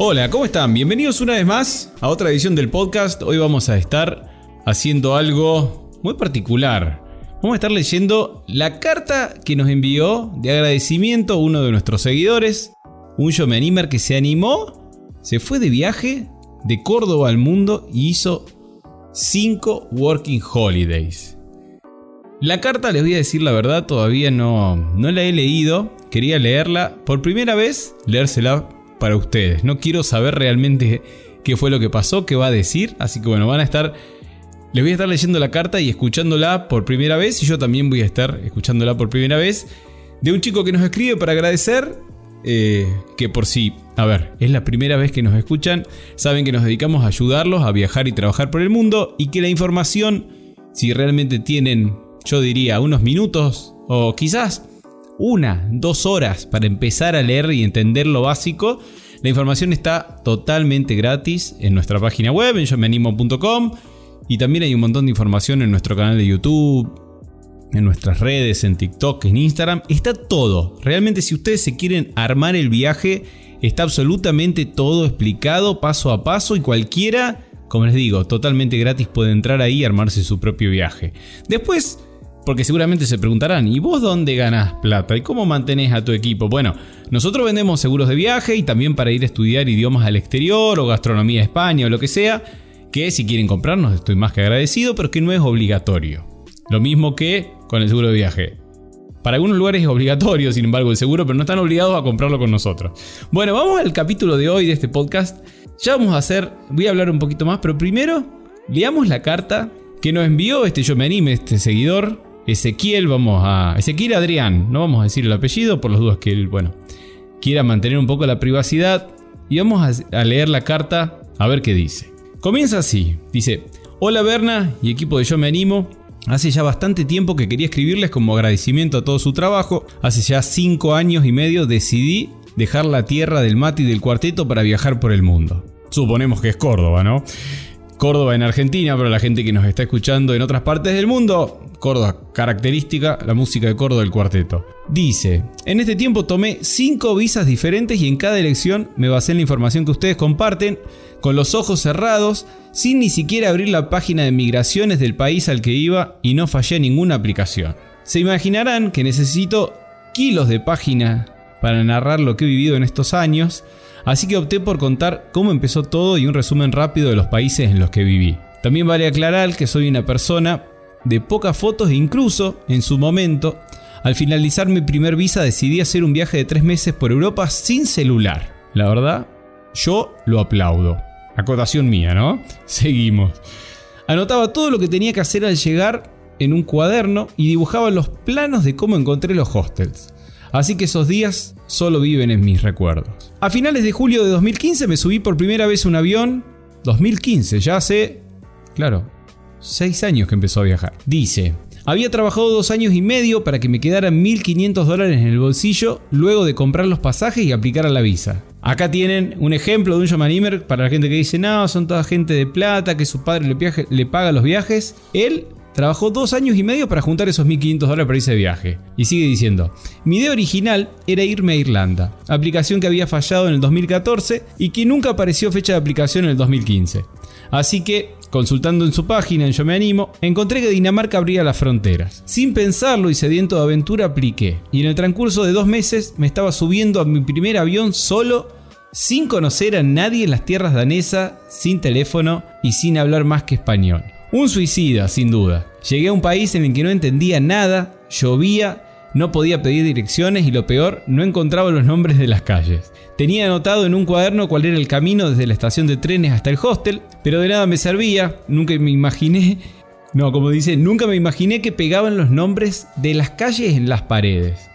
Hola, ¿cómo están? Bienvenidos una vez más a otra edición del podcast. Hoy vamos a estar haciendo algo muy particular. Vamos a estar leyendo la carta que nos envió de agradecimiento uno de nuestros seguidores, un Yo que se animó, se fue de viaje de Córdoba al mundo y hizo 5 Working Holidays. La carta, les voy a decir la verdad, todavía no, no la he leído. Quería leerla por primera vez, leérsela para ustedes. No quiero saber realmente qué fue lo que pasó, qué va a decir. Así que bueno, van a estar... Les voy a estar leyendo la carta y escuchándola por primera vez. Y yo también voy a estar escuchándola por primera vez. De un chico que nos escribe para agradecer. Eh, que por si, a ver, es la primera vez que nos escuchan. Saben que nos dedicamos a ayudarlos a viajar y trabajar por el mundo. Y que la información, si realmente tienen, yo diría, unos minutos o quizás una, dos horas para empezar a leer y entender lo básico, la información está totalmente gratis en nuestra página web, en yomeanimo.com. Y también hay un montón de información en nuestro canal de YouTube, en nuestras redes, en TikTok, en Instagram. Está todo. Realmente si ustedes se quieren armar el viaje, está absolutamente todo explicado paso a paso y cualquiera, como les digo, totalmente gratis puede entrar ahí y armarse su propio viaje. Después porque seguramente se preguntarán, ¿y vos dónde ganás plata? ¿Y cómo mantenés a tu equipo? Bueno, nosotros vendemos seguros de viaje y también para ir a estudiar idiomas al exterior o gastronomía a España o lo que sea, que si quieren comprarnos estoy más que agradecido, pero que no es obligatorio. Lo mismo que con el seguro de viaje. Para algunos lugares es obligatorio, sin embargo, el seguro, pero no están obligados a comprarlo con nosotros. Bueno, vamos al capítulo de hoy de este podcast. Ya vamos a hacer, voy a hablar un poquito más, pero primero leamos la carta que nos envió este Yo Me Anime, este seguidor, Ezequiel, vamos a. Ezequiel Adrián, no vamos a decir el apellido por las dudas que él, bueno, quiera mantener un poco la privacidad. Y vamos a, leer la carta a ver qué dice. Comienza así: dice, Hola Berna y equipo de Yo Me Animo. Hace ya bastante tiempo que quería escribirles como agradecimiento a todo su trabajo. Hace ya 5 años y medio decidí dejar la tierra del mate y del cuarteto para viajar por el mundo. Suponemos que es Córdoba, ¿no? Córdoba en Argentina, pero la gente que nos está escuchando en otras partes del mundo, Córdoba característica, la música de Córdoba del cuarteto. Dice, en este tiempo tomé 5 visas diferentes y en cada elección me basé en la información que ustedes comparten, con los ojos cerrados, sin ni siquiera abrir la página de migraciones del país al que iba y no fallé ninguna aplicación. Se imaginarán que necesito kilos de página para narrar lo que he vivido en estos años, Así que opté por contar cómo empezó todo y un resumen rápido de los países en los que viví. También vale aclarar que soy una persona de pocas fotos e incluso, en su momento, al finalizar mi primer visa decidí hacer un viaje de tres meses por Europa sin celular. La verdad, yo lo aplaudo. Acotación mía, ¿no? Seguimos. Anotaba todo lo que tenía que hacer al llegar en un cuaderno y dibujaba los planos de cómo encontré los hostels. Así que esos días solo viven en mis recuerdos. A finales de julio de 2015 me subí por primera vez un avión. 2015, ya hace, claro, 6 años que empezó a viajar. Dice, había trabajado dos años y medio para que me quedaran 1.500 dólares en el bolsillo luego de comprar los pasajes y aplicar a la visa. Acá tienen un ejemplo de un Yomanimer para la gente que dice, no, son toda gente de plata, que su padre le paga los viajes. Él Trabajó dos años y medio para juntar esos 1.500 dólares para irse de viaje. Y sigue diciendo, mi idea original era irme a Irlanda, aplicación que había fallado en el 2014 y que nunca apareció fecha de aplicación en el 2015. Así que, consultando en su página en Yo Me Animo, encontré que Dinamarca abría las fronteras. Sin pensarlo y sediento de aventura apliqué, y en el transcurso de dos meses me estaba subiendo a mi primer avión solo sin conocer a nadie en las tierras danesas, sin teléfono y sin hablar más que español. Un suicida, sin duda. Llegué a un país en el que no entendía nada, llovía, no podía pedir direcciones y lo peor, no encontraba los nombres de las calles. Tenía anotado en un cuaderno cuál era el camino desde la estación de trenes hasta el hostel, pero de nada me servía, nunca me imaginé, no, como dice, nunca me imaginé que pegaban los nombres de las calles en las paredes.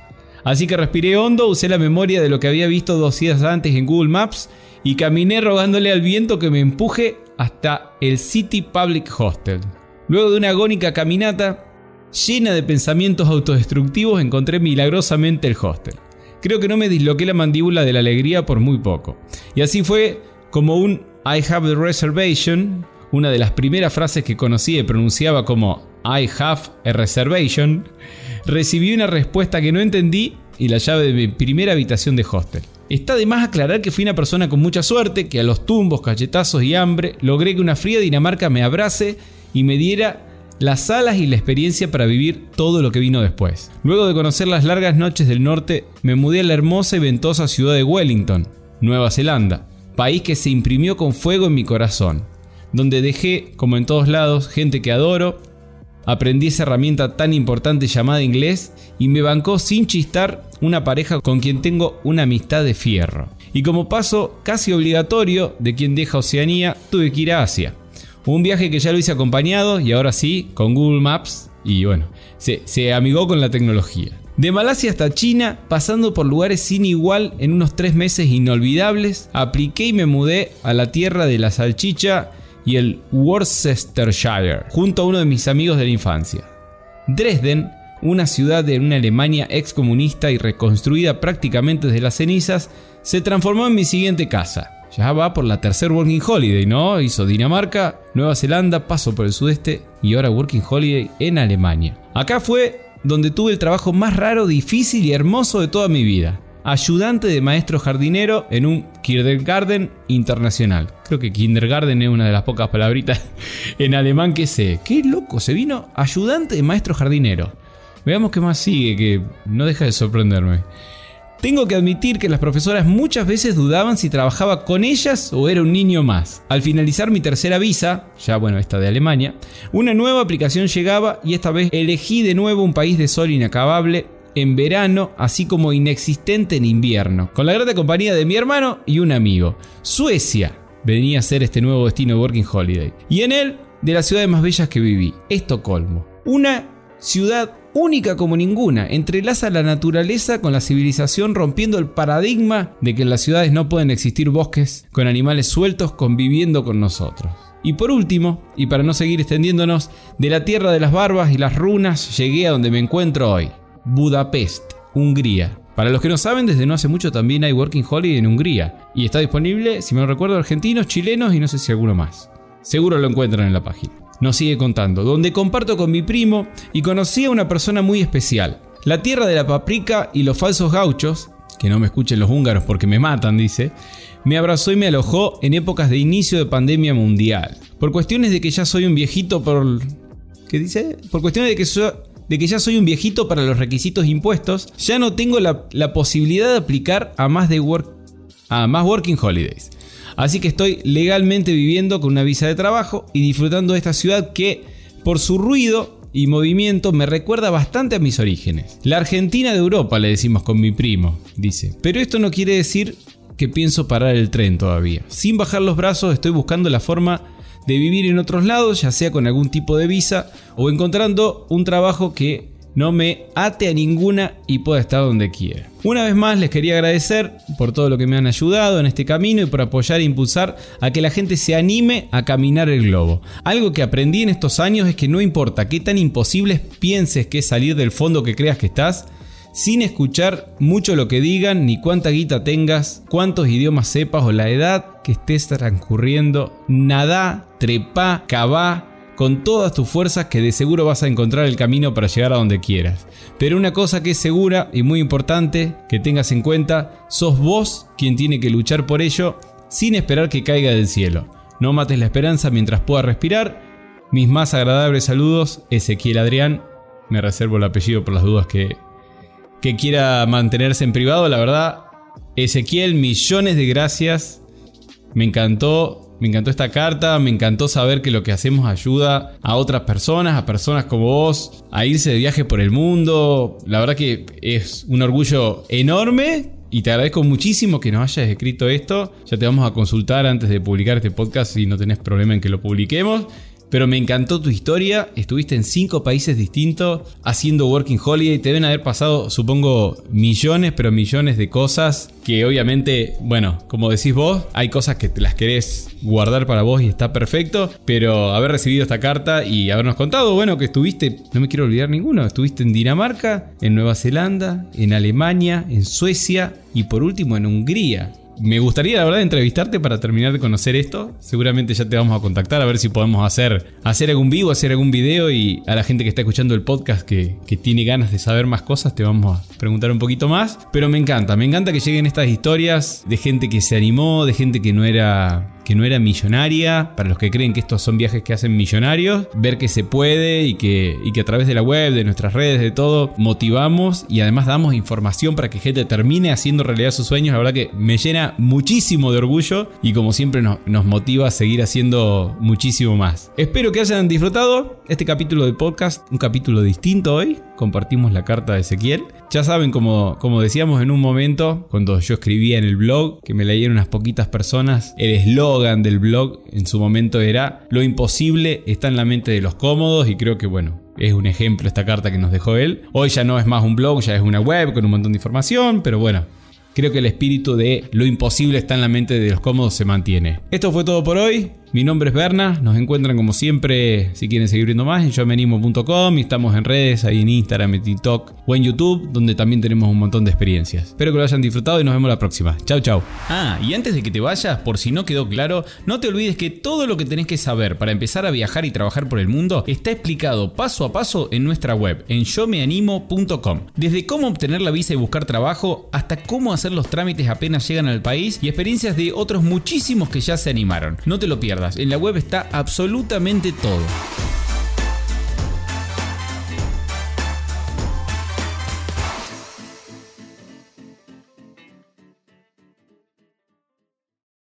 Así que respiré hondo, usé la memoria de lo que había visto dos días antes en Google Maps y caminé rogándole al viento que me empuje hasta el City Public Hostel. Luego de una agónica caminata, llena de pensamientos autodestructivos, encontré milagrosamente el hostel. Creo que no me disloqué la mandíbula de la alegría por muy poco. Y así fue como un I have the reservation, una de las primeras frases que conocí y pronunciaba como I have a reservation, recibí una respuesta que no entendí y la llave de mi primera habitación de hostel. Está de más aclarar que fui una persona con mucha suerte, que a los tumbos, cachetazos y hambre logré que una fría Dinamarca me abrace y me diera las alas y la experiencia para vivir todo lo que vino después. Luego de conocer las largas noches del norte, me mudé a la hermosa y ventosa ciudad de Wellington, Nueva Zelanda, país que se imprimió con fuego en mi corazón, donde dejé, como en todos lados, gente que adoro, aprendí esa herramienta tan importante llamada inglés y me bancó sin chistar una pareja con quien tengo una amistad de fierro. Y como paso casi obligatorio de quien deja Oceanía, tuve que ir a Asia. Un viaje que ya lo hice acompañado y ahora sí, con Google Maps y bueno, se, se amigó con la tecnología. De Malasia hasta China, pasando por lugares sin igual en unos tres meses inolvidables, apliqué y me mudé a la tierra de la salchicha y el Worcestershire, junto a uno de mis amigos de la infancia. Dresden, una ciudad de una Alemania excomunista y reconstruida prácticamente desde las cenizas, se transformó en mi siguiente casa. Ya va por la tercer Working Holiday, ¿no? Hizo Dinamarca, Nueva Zelanda, paso por el sudeste y ahora Working Holiday en Alemania. Acá fue donde tuve el trabajo más raro, difícil y hermoso de toda mi vida. Ayudante de maestro jardinero en un kindergarten internacional. Creo que kindergarten es una de las pocas palabritas en alemán que sé. Qué loco, se vino ayudante de maestro jardinero. Veamos qué más sigue, que no deja de sorprenderme. Tengo que admitir que las profesoras muchas veces dudaban si trabajaba con ellas o era un niño más. Al finalizar mi tercera visa, ya bueno, esta de Alemania, una nueva aplicación llegaba y esta vez elegí de nuevo un país de sol inacabable en verano, así como inexistente en invierno, con la grata compañía de mi hermano y un amigo. Suecia venía a ser este nuevo destino de Working Holiday. Y en él, de las ciudades más bellas que viví, Estocolmo. Una ciudad única como ninguna, entrelaza la naturaleza con la civilización rompiendo el paradigma de que en las ciudades no pueden existir bosques con animales sueltos conviviendo con nosotros. Y por último, y para no seguir extendiéndonos, de la tierra de las barbas y las runas llegué a donde me encuentro hoy, Budapest, Hungría. Para los que no saben, desde no hace mucho también hay Working Holiday en Hungría. Y está disponible, si me recuerdo, argentinos, chilenos y no sé si alguno más. Seguro lo encuentran en la página nos sigue contando, donde comparto con mi primo y conocí a una persona muy especial. La tierra de la paprika y los falsos gauchos, que no me escuchen los húngaros porque me matan, dice, me abrazó y me alojó en épocas de inicio de pandemia mundial. Por cuestiones de que ya soy un viejito por... ¿Qué dice? Por cuestiones de que, de que ya soy un viejito para los requisitos impuestos, ya no tengo la, posibilidad de aplicar a más, de work, a más working holidays. Así que estoy legalmente viviendo con una visa de trabajo y disfrutando de esta ciudad que, por su ruido y movimiento, me recuerda bastante a mis orígenes. La Argentina de Europa, le decimos con mi primo, dice. Pero esto no quiere decir que pienso parar el tren todavía. Sin bajar los brazos estoy buscando la forma de vivir en otros lados, ya sea con algún tipo de visa o encontrando un trabajo que no me ate a ninguna y pueda estar donde quiera. Una vez más les quería agradecer por todo lo que me han ayudado en este camino y por apoyar e impulsar a que la gente se anime a caminar el globo. Algo que aprendí en estos años es que no importa qué tan imposible pienses que es salir del fondo que creas que estás, sin escuchar mucho lo que digan, ni cuánta guita tengas, cuántos idiomas sepas o la edad que estés transcurriendo, nada, trepa, cavá, con todas tus fuerzas que de seguro vas a encontrar el camino para llegar a donde quieras. Pero una cosa que es segura y muy importante que tengas en cuenta, sos vos quien tiene que luchar por ello sin esperar que caiga del cielo. No mates la esperanza mientras puedas respirar. Mis más agradables saludos, Ezequiel Adrián. Me reservo el apellido por las dudas que, que quiera mantenerse en privado. La verdad, Ezequiel, millones de gracias. Me encantó me encantó esta carta, me encantó saber que lo que hacemos ayuda a otras personas, a personas como vos, a irse de viaje por el mundo. La verdad que es un orgullo enorme y te agradezco muchísimo que nos hayas escrito esto. Ya te vamos a consultar antes de publicar este podcast si no tenés problema en que lo publiquemos. Pero me encantó tu historia. Estuviste en cinco países distintos haciendo Working Holiday. Te deben haber pasado, supongo, millones, pero millones de cosas que obviamente, bueno, como decís vos, hay cosas que te las querés guardar para vos y está perfecto, pero haber recibido esta carta y habernos contado, bueno, que estuviste, no me quiero olvidar ninguno, estuviste en Dinamarca, en Nueva Zelanda, en Alemania, en Suecia y por último en Hungría. Me gustaría, la verdad, entrevistarte para terminar de conocer esto. Seguramente ya te vamos a contactar a ver si podemos hacer, hacer algún vivo, hacer algún video y a la gente que está escuchando el podcast que, que tiene ganas de saber más cosas, te vamos a preguntar un poquito más. Pero me encanta, me encanta que lleguen estas historias de gente que se animó, de gente que no era que no era millonaria, para los que creen que estos son viajes que hacen millonarios, ver que se puede y que, y que a través de la web, de nuestras redes, de todo, motivamos y además damos información para que gente termine haciendo realidad sus sueños. La verdad que me llena muchísimo de orgullo y como siempre nos, nos motiva a seguir haciendo muchísimo más. Espero que hayan disfrutado este capítulo de podcast, un capítulo distinto hoy. Compartimos la carta de Ezequiel. Ya saben, como, como decíamos en un momento, cuando yo escribía en el blog, que me leyeron unas poquitas personas, el eslogan del blog en su momento era, lo imposible está en la mente de los cómodos y creo que bueno, es un ejemplo esta carta que nos dejó él. Hoy ya no es más un blog, ya es una web con un montón de información, pero bueno, creo que el espíritu de lo imposible está en la mente de los cómodos se mantiene. Esto fue todo por hoy. Mi nombre es Berna, nos encuentran como siempre si quieren seguir viendo más en yomenimo.com y estamos en redes, ahí en Instagram, en TikTok o en YouTube, donde también tenemos un montón de experiencias. Espero que lo hayan disfrutado y nos vemos la próxima. Chau, chau. Ah, y antes de que te vayas, por si no quedó claro, no te olvides que todo lo que tenés que saber para empezar a viajar y trabajar por el mundo está explicado paso a paso en nuestra web, en yomeanimo.com. Desde cómo obtener la visa y buscar trabajo, hasta cómo hacer los trámites apenas llegan al país y experiencias de otros muchísimos que ya se animaron. No te lo pierdas en la web está absolutamente todo.